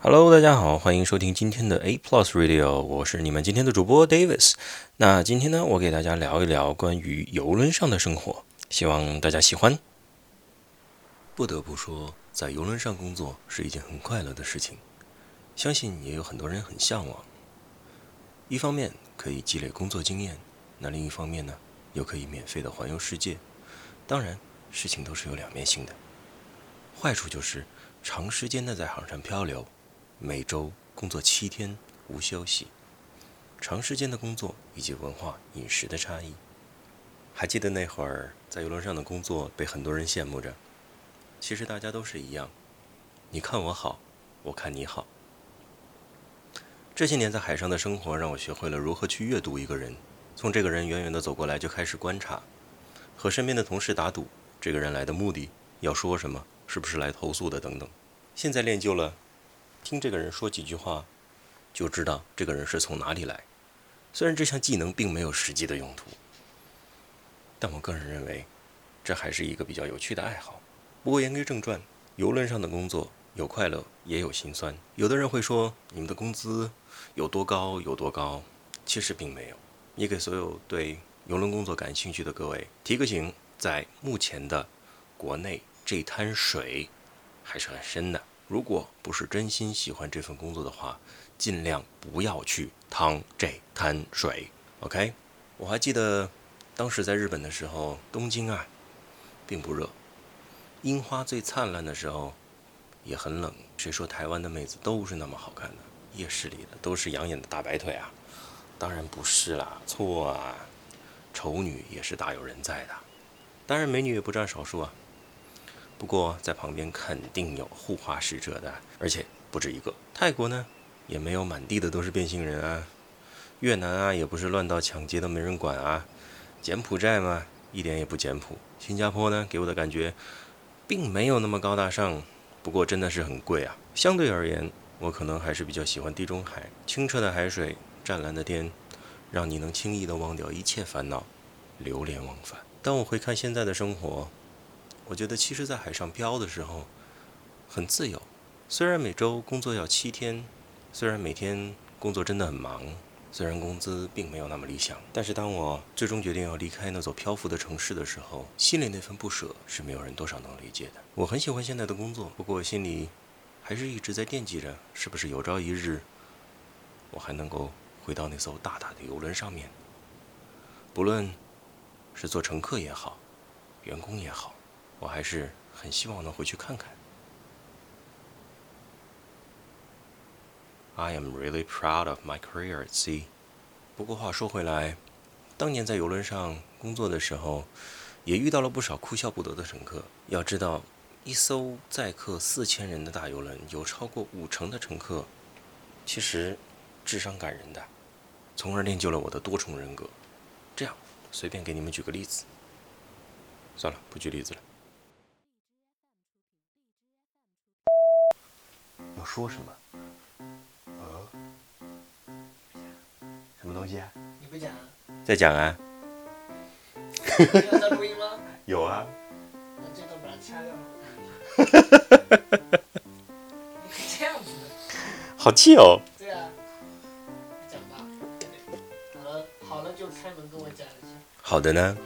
Hello，大家好，欢迎收听今天的 A Plus Radio，我是你们今天的主播 Davis。那今天呢，我给大家聊一聊关于游轮上的生活，希望大家喜欢。不得不说，在游轮上工作是一件很快乐的事情，相信也有很多人很向往。一方面可以积累工作经验，那另一方面呢，又可以免费的环游世界。当然，事情都是有两面性的。坏处就是长时间的在海上漂流。每周工作七天无休息，长时间的工作以及文化饮食的差异。还记得那会儿在游轮上的工作被很多人羡慕着，其实大家都是一样，你看我好，我看你好。这些年在海上的生活让我学会了如何去阅读一个人，从这个人远远的走过来就开始观察，和身边的同事打赌，这个人来的目的要说什么，是不是来投诉的等等。现在练就了。听这个人说几句话，就知道这个人是从哪里来。虽然这项技能并没有实际的用途，但我个人认为，这还是一个比较有趣的爱好。不过言归正传，游轮上的工作有快乐，也有心酸。有的人会说，你们的工资有多高有多高，其实并没有。也给所有对游轮工作感兴趣的各位提个醒：在目前的国内，这滩水还是很深的。如果不是真心喜欢这份工作的话，尽量不要去趟这滩水。OK，我还记得当时在日本的时候，东京啊，并不热，樱花最灿烂的时候也很冷。谁说台湾的妹子都是那么好看的？夜市里的都是养眼的大白腿啊？当然不是啦，错啊，丑女也是大有人在的，当然美女也不占少数啊。不过在旁边肯定有护花使者的，而且不止一个。泰国呢，也没有满地的都是变性人啊。越南啊，也不是乱到抢劫都没人管啊。柬埔寨嘛，一点也不简朴。新加坡呢，给我的感觉并没有那么高大上，不过真的是很贵啊。相对而言，我可能还是比较喜欢地中海，清澈的海水，湛蓝的天，让你能轻易的忘掉一切烦恼，流连忘返。当我回看现在的生活。我觉得，其实，在海上漂的时候，很自由。虽然每周工作要七天，虽然每天工作真的很忙，虽然工资并没有那么理想，但是当我最终决定要离开那座漂浮的城市的时候，心里那份不舍是没有人多少能理解的。我很喜欢现在的工作，不过心里还是一直在惦记着，是不是有朝一日，我还能够回到那艘大大的游轮上面，不论是做乘客也好，员工也好。我还是很希望能回去看看。I am really proud of my career at sea。不过话说回来，当年在游轮上工作的时候，也遇到了不少哭笑不得的乘客。要知道，一艘载客四千人的大游轮，有超过五成的乘客，其实智商感人的，从而练就了我的多重人格。这样，随便给你们举个例子。算了，不举例子了。说什么？呃，什么东西？啊你不讲？在讲啊。有在录音吗？有啊。那这段把它掐掉。哈哈哈哈哈！这样子。好气哦。对啊。讲吧。好了，好了就开门跟我讲一下。好的呢。